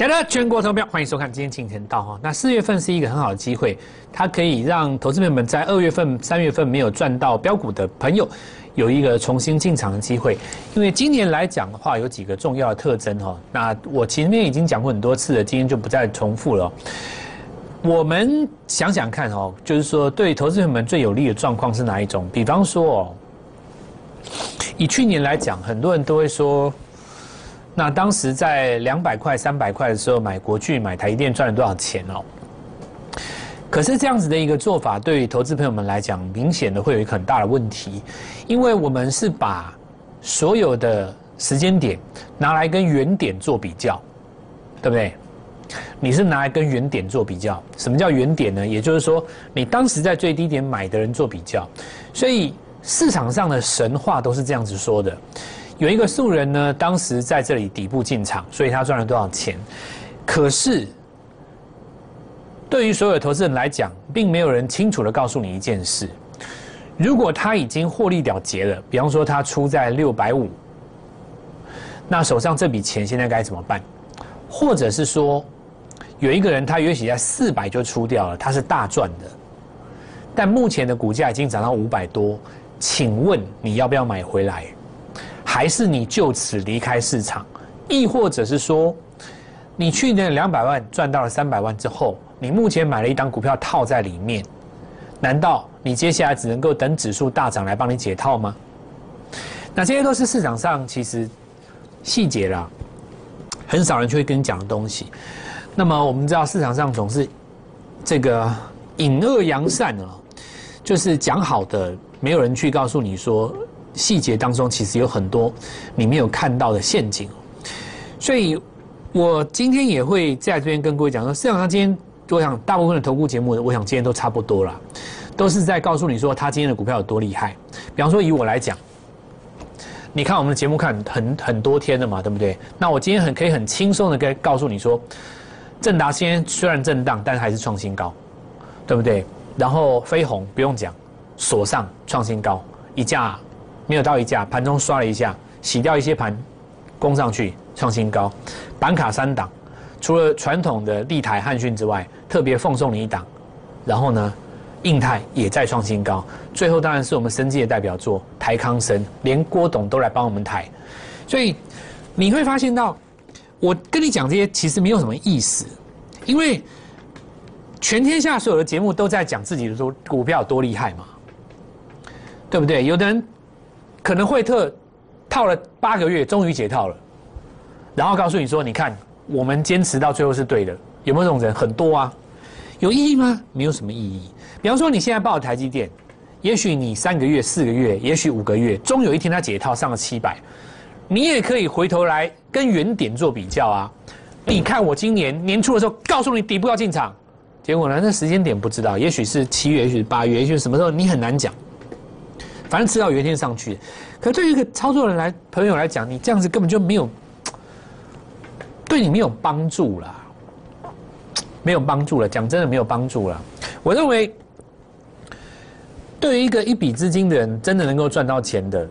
亲爱的全国投票，欢迎收看今天金钱道哈。那四月份是一个很好的机会，它可以让投资朋友们在二月份、三月份没有赚到标股的朋友，有一个重新进场的机会。因为今年来讲的话，有几个重要的特征哈。那我前面已经讲过很多次了，今天就不再重复了。我们想想看哦，就是说对投资朋友们最有利的状况是哪一种？比方说哦，以去年来讲，很多人都会说。那当时在两百块、三百块的时候买国巨、买台积电赚了多少钱哦？可是这样子的一个做法，对于投资朋友们来讲，明显的会有一个很大的问题，因为我们是把所有的时间点拿来跟原点做比较，对不对？你是拿来跟原点做比较，什么叫原点呢？也就是说，你当时在最低点买的人做比较，所以市场上的神话都是这样子说的。有一个素人呢，当时在这里底部进场，所以他赚了多少钱？可是，对于所有投资人来讲，并没有人清楚的告诉你一件事：如果他已经获利了结了，比方说他出在六百五，那手上这笔钱现在该怎么办？或者是说，有一个人他也许在四百就出掉了，他是大赚的，但目前的股价已经涨到五百多，请问你要不要买回来？还是你就此离开市场，亦或者是说，你去年两百万赚到了三百万之后，你目前买了一档股票套在里面，难道你接下来只能够等指数大涨来帮你解套吗？那这些都是市场上其实细节啦，很少人去会跟你讲的东西。那么我们知道市场上总是这个隐恶扬善啊，就是讲好的，没有人去告诉你说。细节当中其实有很多你没有看到的陷阱，所以我今天也会在这边跟各位讲说，市场上今天我想大部分的投顾节目，我想今天都差不多了，都是在告诉你说他今天的股票有多厉害。比方说以我来讲，你看我们的节目看很很多天了嘛，对不对？那我今天很可以很轻松的跟告诉你说，正达今天虽然震荡，但还是创新高，对不对？然后飞鸿不用讲，锁上创新高，一架。没有到一架，盘中刷了一下，洗掉一些盘，攻上去创新高。板卡三档，除了传统的立台汉讯之外，特别奉送你一档。然后呢，印泰也在创新高。最后当然是我们生技的代表作台康生，连郭董都来帮我们抬。所以你会发现到，我跟你讲这些其实没有什么意思，因为全天下所有的节目都在讲自己的股票多厉害嘛，对不对？有的人。可能惠特套了八个月，终于解套了，然后告诉你说：“你看，我们坚持到最后是对的。”有没有这种人？很多啊，有意义吗？没有什么意义。比方说，你现在报台积电，也许你三个月、四个月，也许五个月，终有一天它解套上了七百，你也可以回头来跟原点做比较啊。你看我今年年初的时候告诉你底部要进场，结果呢，那时间点不知道，也许是七月，也许是八月，也许什么时候，你很难讲。反正迟早有一天上去，可对于一个操作人来朋友来讲，你这样子根本就没有对你没有帮助了，没有帮助了。讲真的，没有帮助了。我认为，对于一个一笔资金的人，真的能够赚到钱的，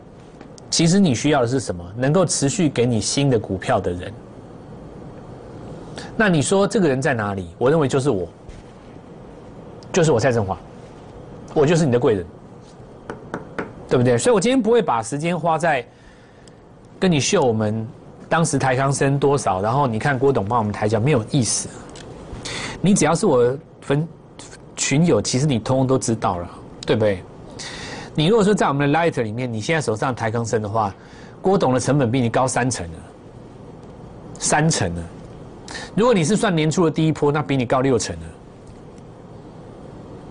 其实你需要的是什么？能够持续给你新的股票的人。那你说这个人在哪里？我认为就是我，就是我蔡振华，我就是你的贵人。对不对？所以我今天不会把时间花在跟你秀我们当时台康生多少，然后你看郭董帮我们抬轿，没有意思。你只要是我分群友，其实你通通都知道了，对不对？你如果说在我们的 Light 里面，你现在手上台康生的话，郭董的成本比你高三成了，三成了。如果你是算年初的第一波，那比你高六成了，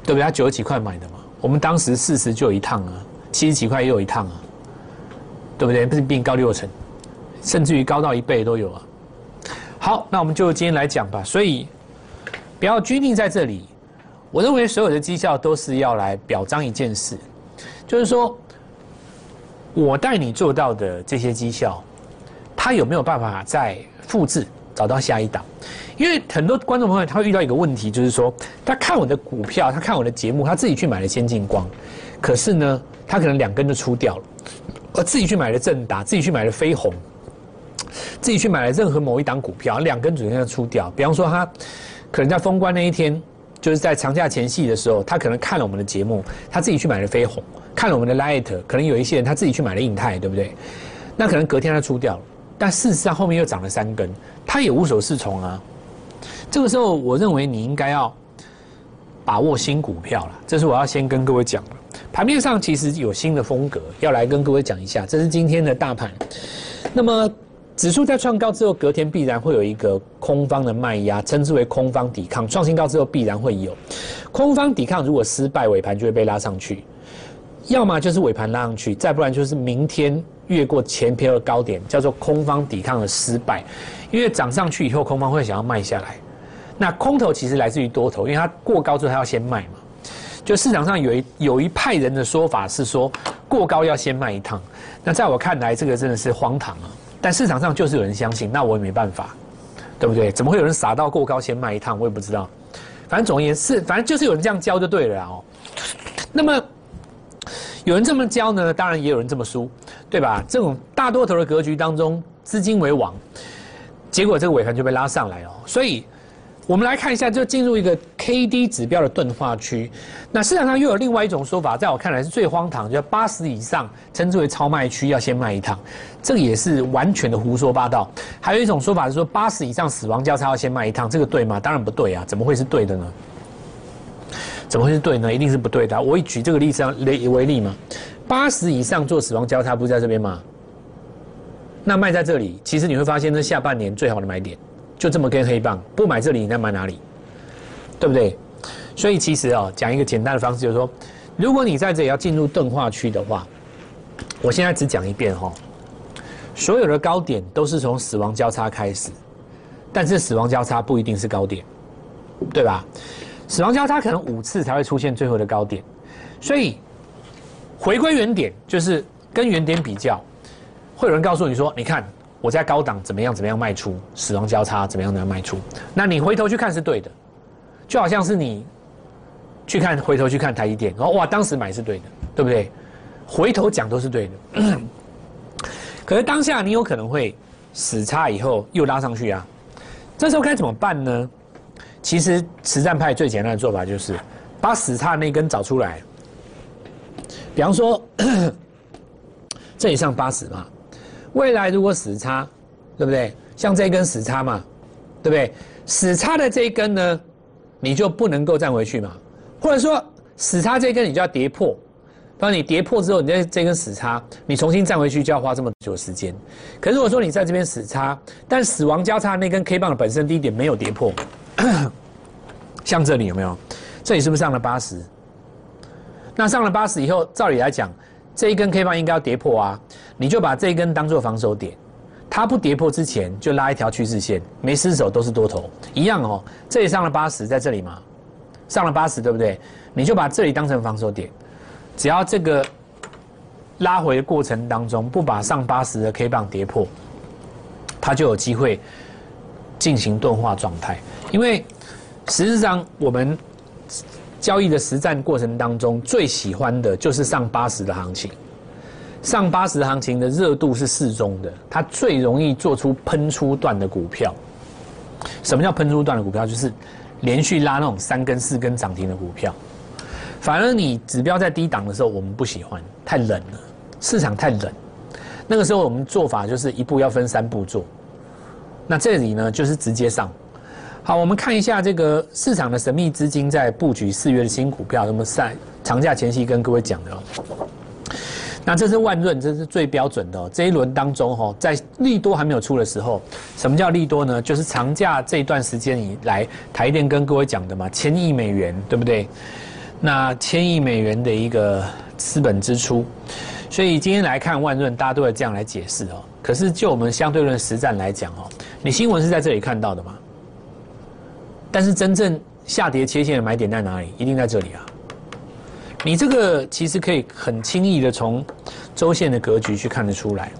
对不对？他九十几块买的嘛，我们当时四十就有一趟啊。七十几块也有一趟啊，对不对？不是比你高六成，甚至于高到一倍都有啊。好，那我们就今天来讲吧。所以不要拘泥在这里。我认为所有的绩效都是要来表彰一件事，就是说我带你做到的这些绩效，他有没有办法再复制，找到下一档？因为很多观众朋友他会遇到一个问题，就是说他看我的股票，他看我的节目，他自己去买了先进光，可是呢？他可能两根就出掉了，而自己去买了正达，自己去买了飞鸿，自己去买了任何某一档股票，两根主线出掉。比方说，他可能在封关那一天，就是在长假前夕的时候，他可能看了我们的节目，他自己去买了飞鸿，看了我们的 Light，可能有一些人他自己去买了印泰，对不对？那可能隔天他出掉了，但事实上后面又涨了三根，他也无所适从啊。这个时候，我认为你应该要把握新股票了，这是我要先跟各位讲的。盘面上其实有新的风格，要来跟各位讲一下。这是今天的大盘。那么指数在创高之后，隔天必然会有一个空方的卖压，称之为空方抵抗。创新高之后必然会有空方抵抗，如果失败，尾盘就会被拉上去。要么就是尾盘拉上去，再不然就是明天越过前篇的高点，叫做空方抵抗的失败。因为涨上去以后，空方会想要卖下来。那空头其实来自于多头，因为它过高之后它要先卖嘛。就市场上有一有一派人的说法是说过高要先卖一趟，那在我看来这个真的是荒唐啊！但市场上就是有人相信，那我也没办法，对不对？怎么会有人傻到过高先卖一趟？我也不知道。反正总而言之，反正就是有人这样教就对了哦。那么有人这么教呢，当然也有人这么输，对吧？这种大多头的格局当中，资金为王，结果这个尾盘就被拉上来哦，所以。我们来看一下，就进入一个 K D 指标的钝化区。那市场上又有另外一种说法，在我看来是最荒唐，就八十以上称之为超卖区，要先卖一趟，这个也是完全的胡说八道。还有一种说法是说八十以上死亡交叉要先卖一趟，这个对吗？当然不对啊，怎么会是对的呢？怎么会是对呢？一定是不对的。我以举这个例子为为例嘛，八十以上做死亡交叉不是在这边吗？那卖在这里，其实你会发现，这下半年最好的买点。就这么根黑棒，不买这里，那买哪里？对不对？所以其实啊，讲一个简单的方式，就是说，如果你在这里要进入钝化区的话，我现在只讲一遍哈。所有的高点都是从死亡交叉开始，但是死亡交叉不一定是高点，对吧？死亡交叉可能五次才会出现最后的高点，所以回归原点就是跟原点比较，会有人告诉你说，你看。我在高档怎么样怎么样卖出，死亡交叉怎么样怎么样卖出，那你回头去看是对的，就好像是你去看回头去看台积电，然后哇当时买是对的，对不对？回头讲都是对的，可是当下你有可能会死叉以后又拉上去啊，这时候该怎么办呢？其实实战派最简单的做法就是把死叉那根找出来，比方说 这里上八十嘛。未来如果死叉，对不对？像这根死叉嘛，对不对？死叉的这一根呢，你就不能够站回去嘛。或者说死叉这一根你就要跌破，当你跌破之后，你这这根死叉，你重新站回去就要花这么久时间。可是如果说你在这边死叉，但死亡交叉那根 K 棒的本身低点没有跌破，像这里有没有？这里是不是上了八十？那上了八十以后，照理来讲。这一根 K 棒应该要跌破啊，你就把这一根当做防守点，它不跌破之前就拉一条趋势线，没失手都是多头，一样哦。这里上了八十，在这里嘛，上了八十，对不对？你就把这里当成防守点，只要这个拉回的过程当中不把上八十的 K 棒跌破，它就有机会进行钝化状态。因为实际上我们。交易的实战过程当中，最喜欢的就是上八十的行情。上八十行情的热度是适中的，它最容易做出喷出段的股票。什么叫喷出段的股票？就是连续拉那种三根、四根涨停的股票。反而你指标在低档的时候，我们不喜欢，太冷了，市场太冷。那个时候我们做法就是一步要分三步做。那这里呢，就是直接上。好，我们看一下这个市场的神秘资金在布局四月的新股票。那么在长假前夕跟各位讲的，那这是万润，这是最标准的。这一轮当中，哈，在利多还没有出的时候，什么叫利多呢？就是长假这一段时间以来，台电跟各位讲的嘛，千亿美元，对不对？那千亿美元的一个资本支出，所以今天来看万润，大家都会这样来解释哦。可是就我们相对论实战来讲哦，你新闻是在这里看到的嘛？但是真正下跌切线的买点在哪里？一定在这里啊！你这个其实可以很轻易的从周线的格局去看得出来，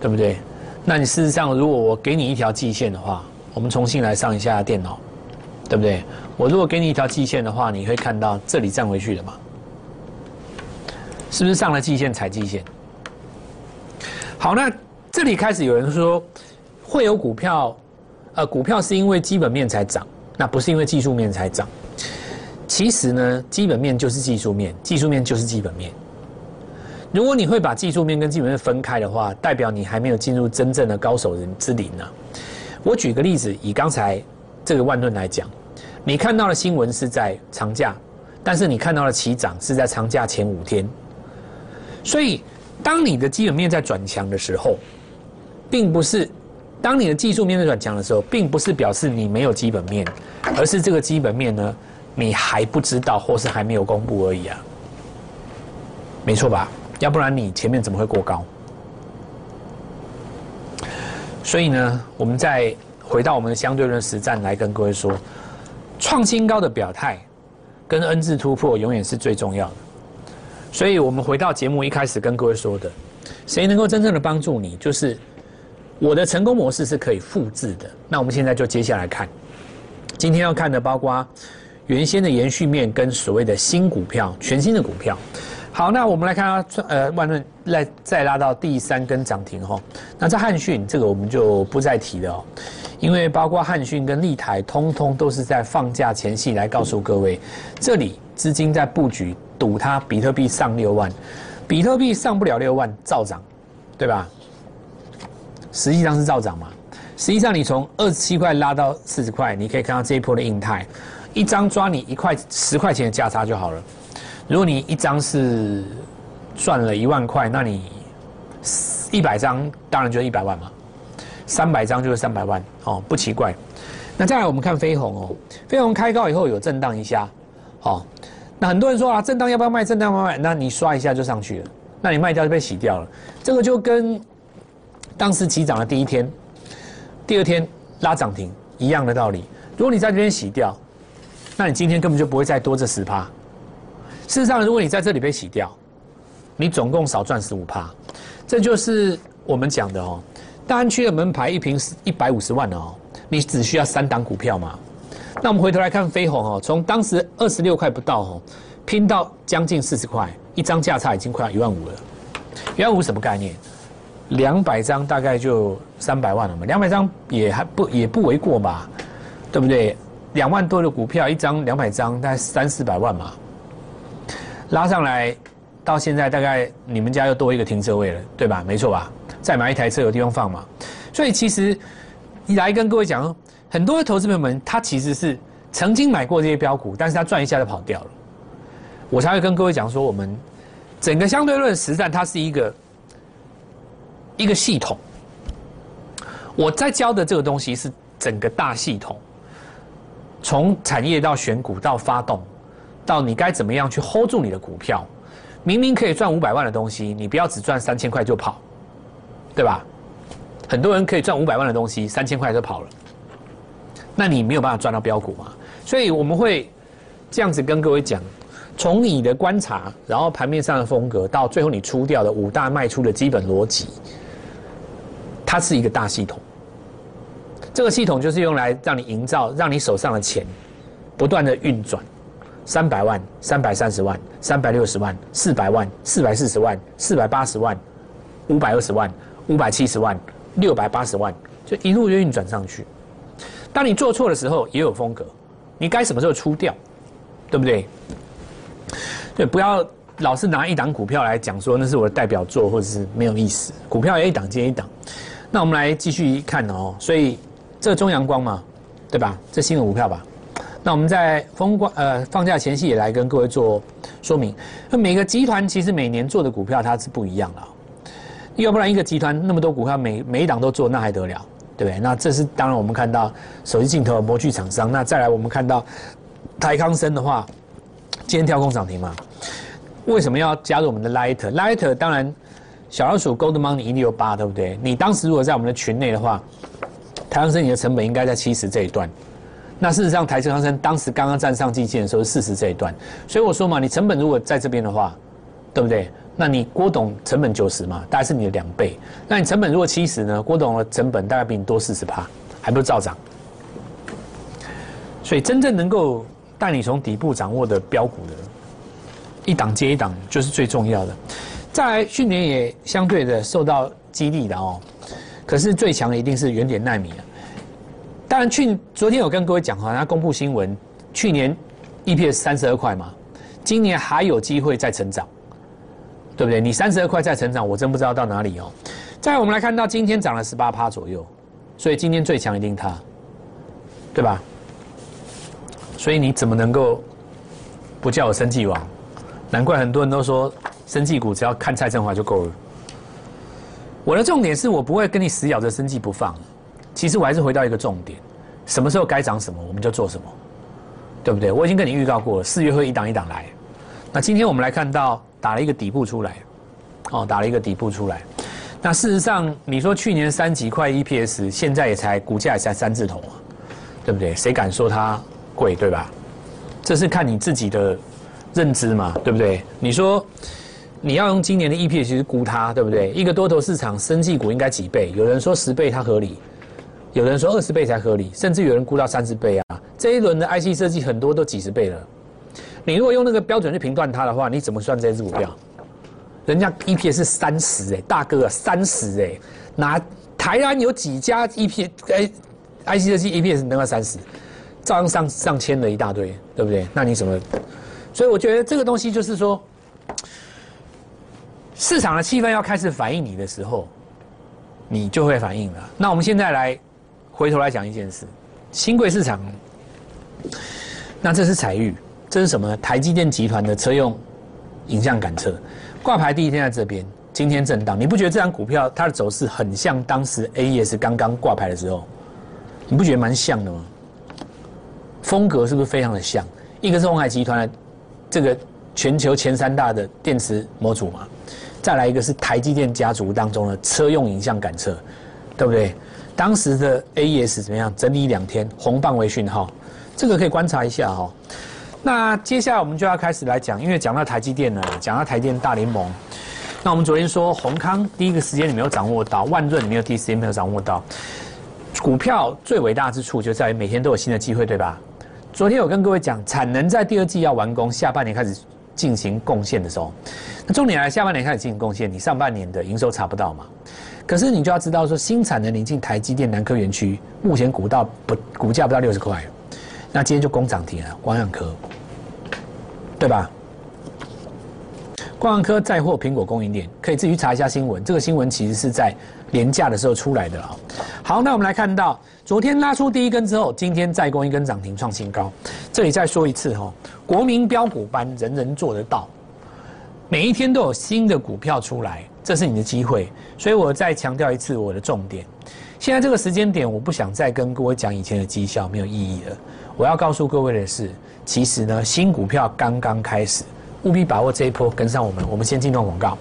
对不对？那你事实上，如果我给你一条季线的话，我们重新来上一下电脑，对不对？我如果给你一条季线的话，你会看到这里站回去的嘛？是不是上了季线踩季线？好，那这里开始有人说。会有股票，呃，股票是因为基本面才涨，那不是因为技术面才涨。其实呢，基本面就是技术面，技术面就是基本面。如果你会把技术面跟基本面分开的话，代表你还没有进入真正的高手人之林呢。我举个例子，以刚才这个万论来讲，你看到的新闻是在长假，但是你看到的起涨是在长假前五天。所以，当你的基本面在转强的时候，并不是当你的技术面对转强的时候，并不是表示你没有基本面，而是这个基本面呢，你还不知道或是还没有公布而已啊。没错吧？要不然你前面怎么会过高？所以呢，我们再回到我们的相对论实战来跟各位说，创新高的表态跟 N 字突破永远是最重要的。所以我们回到节目一开始跟各位说的，谁能够真正的帮助你，就是我的成功模式是可以复制的。那我们现在就接下来看，今天要看的包括原先的延续面跟所谓的新股票、全新的股票。好，那我们来看啊，呃，万润来再拉到第三根涨停哈。那在汉讯这个我们就不再提了哦，因为包括汉讯跟立台，通通都是在放假前夕来告诉各位，这里资金在布局，赌它比特币上六万，比特币上不了六万，照涨，对吧？实际上是照涨嘛。实际上你从二十七块拉到四十块，你可以看到这一波的印态，一张抓你一块十块钱的价差就好了。如果你一张是赚了一万块，那你一百张当然就是一百万嘛，三百张就是三百万哦，不奇怪。那再来我们看飞鸿哦，飞鸿开高以后有震荡一下，哦，那很多人说啊，震荡要不要卖？震荡要不要卖？那你刷一下就上去了，那你卖掉就被洗掉了。这个就跟当时起涨的第一天、第二天拉涨停一样的道理。如果你在这边洗掉，那你今天根本就不会再多这十趴。事实上，如果你在这里被洗掉，你总共少赚十五趴，这就是我们讲的哦。大安区的门牌一瓶是一百五十万哦，你只需要三档股票嘛。那我们回头来看飞鸿哦，从当时二十六块不到哦，拼到将近四十块，一张价差已经快要一万五了。一万五什么概念？两百张大概就三百万了嘛，两百张也还不也不为过吧，对不对？两万多的股票一张两百张，大概三四百万嘛。拉上来，到现在大概你们家又多一个停车位了，对吧？没错吧？再买一台车有地方放嘛。所以其实来跟各位讲，很多的投资朋友们他其实是曾经买过这些标股，但是他赚一下就跑掉了。我才会跟各位讲说，我们整个相对论实战它是一个一个系统。我在教的这个东西是整个大系统，从产业到选股到发动。到你该怎么样去 hold 住你的股票？明明可以赚五百万的东西，你不要只赚三千块就跑，对吧？很多人可以赚五百万的东西，三千块就跑了，那你没有办法赚到标股嘛？所以我们会这样子跟各位讲：从你的观察，然后盘面上的风格，到最后你出掉的五大卖出的基本逻辑，它是一个大系统。这个系统就是用来让你营造，让你手上的钱不断的运转。三百万、三百三十万、三百六十万、四百万、四百四十万、四百八十万、五百二十万、五百七十万、六百八十万，就一路运转上去。当你做错的时候，也有风格，你该什么时候出掉，对不对？对，不要老是拿一档股票来讲说那是我的代表作，或者是没有意思。股票一档接一档。那我们来继续看哦。所以这中阳光嘛，对吧？这新的股票吧。那我们在封关呃放假前夕也来跟各位做说明，那每个集团其实每年做的股票它是不一样的，要不然一个集团那么多股票每每一档都做那还得了，对不对？那这是当然我们看到手机镜头模具厂商，那再来我们看到台康生的话，今天跳空涨停嘛，为什么要加入我们的 Light？Light 当然小老鼠 Gold Money 一六八对不对？你当时如果在我们的群内的话，台康生你的成本应该在七十这一段。那事实上，台积康生当时刚刚站上季线的时候是四十这一段，所以我说嘛，你成本如果在这边的话，对不对？那你郭董成本九十嘛，大概是你的两倍。那你成本如果七十呢？郭董的成本大概比你多四十趴，还不是照涨？所以真正能够带你从底部掌握的标股的，一档接一档就是最重要的。再来，去年也相对的受到激励的哦。可是最强的一定是原点纳米啊。当然，去昨天有跟各位讲哈，他公布新闻，去年 EPS 三十二块嘛，今年还有机会再成长，对不对？你三十二块再成长，我真不知道到哪里哦。再我们来看到今天涨了十八趴左右，所以今天最强一定它，对吧？所以你怎么能够不叫我生计王？难怪很多人都说生计股只要看蔡振华就够了。我的重点是我不会跟你死咬着生计不放。其实我还是回到一个重点，什么时候该涨什么我们就做什么，对不对？我已经跟你预告过了，四月会一档一档来。那今天我们来看到打了一个底部出来，哦，打了一个底部出来。那事实上，你说去年三几块 EPS，现在也才股价才三字头啊，对不对？谁敢说它贵，对吧？这是看你自己的认知嘛，对不对？你说你要用今年的 EPS 去估它，对不对？一个多头市场，生技股应该几倍？有人说十倍，它合理；有人说二十倍才合理，甚至有人估到三十倍啊。这一轮的 IC 设计很多都几十倍了。你如果用那个标准去评断它的话，你怎么算这只股票？人家 EPS 是三十哎，大哥三十哎，拿台湾有几家 EPS 哎，IC 设计 EPS 能到三十，照样上上千的一大堆，对不对？那你怎么？所以我觉得这个东西就是说，市场的气氛要开始反映你的时候，你就会反应了。那我们现在来回头来讲一件事，新贵市场，那这是彩玉，这是什么？台积电集团的车用影像感测。挂牌第一天在这边，今天震荡，你不觉得这张股票它的走势很像当时 AES 刚刚挂牌的时候？你不觉得蛮像的吗？风格是不是非常的像？一个是红海集团的这个全球前三大的电池模组嘛，再来一个是台积电家族当中的车用影像感测，对不对？当时的 AES 怎么样？整理两天，红棒为讯号，这个可以观察一下哈。那接下来我们就要开始来讲，因为讲到台积电了，讲到台电大联盟。那我们昨天说宏康第一个时间你没有掌握到，万润你没有第一时间没有掌握到。股票最伟大之处就在于每天都有新的机会，对吧？昨天有跟各位讲，产能在第二季要完工，下半年开始进行贡献的时候，那重点来下半年开始进行贡献，你上半年的营收查不到嘛？可是你就要知道说，新产能临近台积电南科园区，目前股到不股价不到六十块。那今天就攻涨停了，光阳科，对吧？光阳科再获苹果供应链，可以自己查一下新闻。这个新闻其实是在廉价的时候出来的啊。好，那我们来看到昨天拉出第一根之后，今天再攻一根涨停创新高。这里再说一次哈，国民标股班人人做得到，每一天都有新的股票出来，这是你的机会。所以我再强调一次我的重点。现在这个时间点，我不想再跟各位讲以前的绩效，没有意义了。我要告诉各位的是，其实呢，新股票刚刚开始，务必把握这一波，跟上我们。我们先进段广告。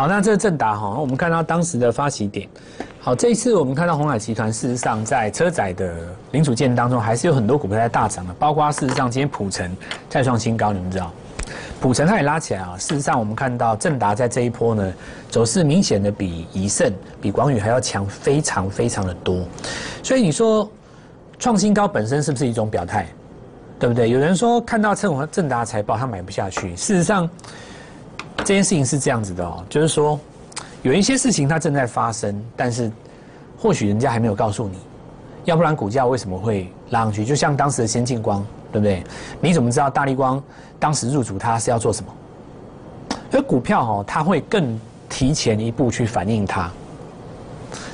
好，那这是正达哈，我们看到当时的发起点。好，这一次我们看到红海集团，事实上在车载的零组件当中，还是有很多股票在大涨的，包括事实上今天普成再创新高，你们知道？普成它也拉起来啊！事实上，我们看到正达在这一波呢，走势明显的比宜盛、比广宇还要强，非常非常的多。所以你说创新高本身是不是一种表态？对不对？有人说看到正正达财报他买不下去。事实上，这件事情是这样子的哦，就是说有一些事情它正在发生，但是或许人家还没有告诉你，要不然股价为什么会拉上去？就像当时的先进光。对不对？你怎么知道大力光当时入主它是要做什么？而股票哦，它会更提前一步去反映它。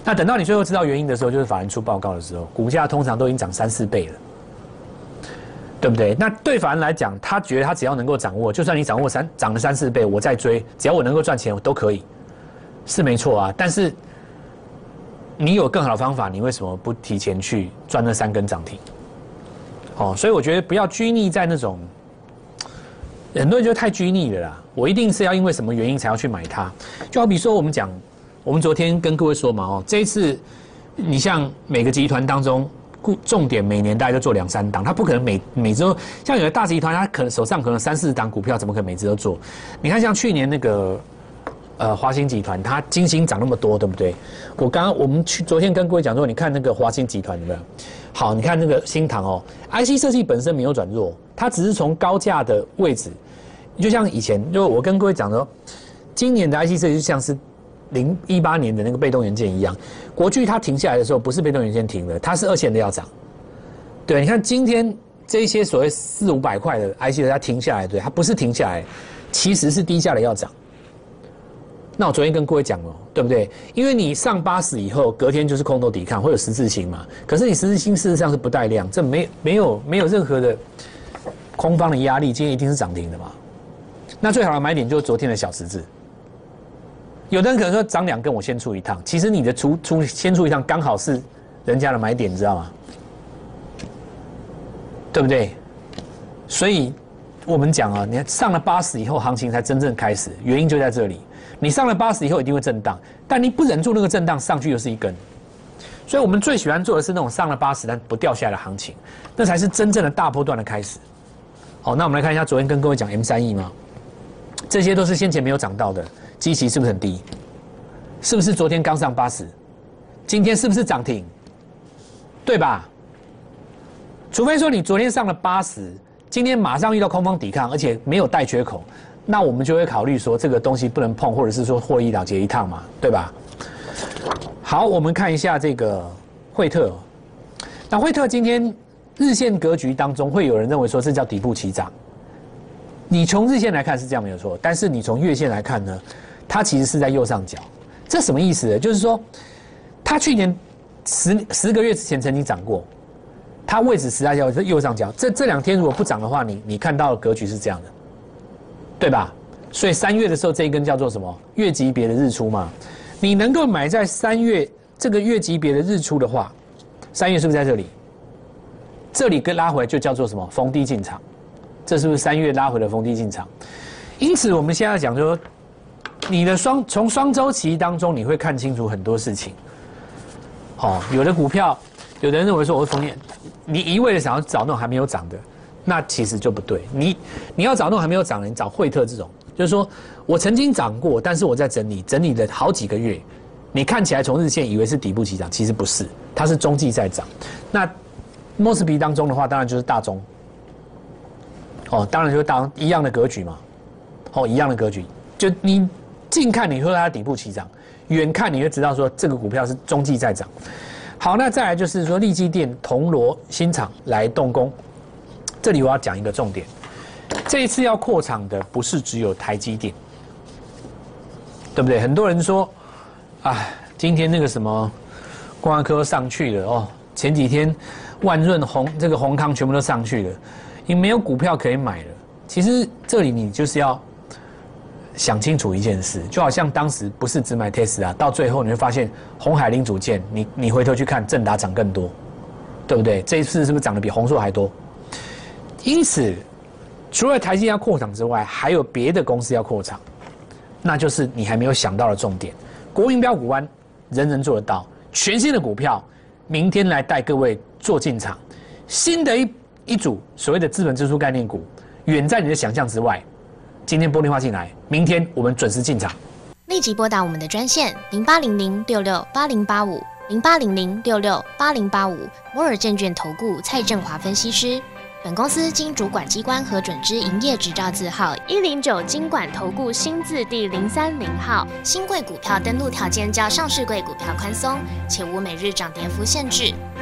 那等到你最后知道原因的时候，就是法人出报告的时候，股价通常都已经涨三四倍了，对不对？那对法人来讲，他觉得他只要能够掌握，就算你掌握三涨了三四倍，我再追，只要我能够赚钱，我都可以，是没错啊。但是你有更好的方法，你为什么不提前去赚那三根涨停？哦，所以我觉得不要拘泥在那种，很多人就太拘泥了啦。我一定是要因为什么原因才要去买它？就好比说我们讲，我们昨天跟各位说嘛，哦，这一次你像每个集团当中，重点每年大概就做两三档，他不可能每每周像有的大集团，他可能手上可能三四档股票，怎么可能每只都做？你看像去年那个呃华兴集团，它金星涨那么多，对不对？我刚刚我们去昨天跟各位讲说，你看那个华兴集团有没有？好，你看那个新唐哦，IC 设计本身没有转弱，它只是从高价的位置，就像以前，就我跟各位讲说，今年的 IC 设计就像是零一八年的那个被动元件一样，国巨它停下来的时候，不是被动元件停了，它是二线的要涨。对，你看今天这些所谓四五百块的 IC 它停下来，对，它不是停下来，其实是低价的要涨。那我昨天跟各位讲了，对不对？因为你上八十以后，隔天就是空头抵抗，会有十字星嘛。可是你十字星事实上是不带量，这没没有没有任何的空方的压力，今天一定是涨停的嘛。那最好的买点就是昨天的小十字。有的人可能说涨两根我先出一趟，其实你的出出先出一趟刚好是人家的买点，你知道吗？对不对？所以我们讲啊，你上了八十以后，行情才真正开始，原因就在这里。你上了八十以后一定会震荡，但你不忍住那个震荡上去又是一根，所以我们最喜欢做的是那种上了八十但不掉下来的行情，那才是真正的大波段的开始。好，那我们来看一下昨天跟各位讲 M 三 E 吗？这些都是先前没有涨到的，基期是不是很低？是不是昨天刚上八十？今天是不是涨停？对吧？除非说你昨天上了八十，今天马上遇到空方抵抗，而且没有带缺口。那我们就会考虑说这个东西不能碰，或者是说获利了结一趟嘛，对吧？好，我们看一下这个惠特。那惠特今天日线格局当中，会有人认为说这叫底部起涨。你从日线来看是这样没有错，但是你从月线来看呢，它其实是在右上角。这什么意思？就是说，它去年十十个月之前曾经涨过，它位置实在叫右上角。这这两天如果不涨的话，你你看到的格局是这样的。对吧？所以三月的时候这一根叫做什么月级别的日出嘛？你能够买在三月这个月级别的日出的话，三月是不是在这里？这里跟拉回就叫做什么逢低进场？这是不是三月拉回的逢低进场？因此我们现在讲说，你的双从双周期当中你会看清楚很多事情。哦，有的股票，有的人认为说我是逢低，你一味的想要找那种还没有涨的。那其实就不对，你你要找那种还没有涨的，你找惠特这种，就是说我曾经涨过，但是我在整理，整理了好几个月，你看起来从日线以为是底部起涨，其实不是，它是中继在涨。那莫斯比当中的话，当然就是大中，哦，当然就当一样的格局嘛，哦，一样的格局，就你近看你会说它底部起涨，远看你就知道说这个股票是中继在涨。好，那再来就是说利基电铜锣新厂来动工。这里我要讲一个重点，这一次要扩厂的不是只有台积电，对不对？很多人说，啊，今天那个什么，光科上去了哦，前几天万润宏这个宏康全部都上去了，你没有股票可以买了。其实这里你就是要想清楚一件事，就好像当时不是只买 Tesla，到最后你会发现红海零组件，你你回头去看正达涨更多，对不对？这一次是不是涨得比红硕还多？因此，除了台积要扩厂之外，还有别的公司要扩厂，那就是你还没有想到的重点。国民标股湾人人做得到，全新的股票，明天来带各位做进场。新的一一组所谓的资本支出概念股，远在你的想象之外。今天拨电话进来，明天我们准时进场。立即拨打我们的专线零八零零六六八零八五零八零零六六八零八五摩尔证券投顾蔡振华分析师。本公司经主管机关核准之营业执照字号一零九金管投顾新字第零三零号。新贵股票登录条件较上市贵股票宽松，且无每日涨跌幅限制。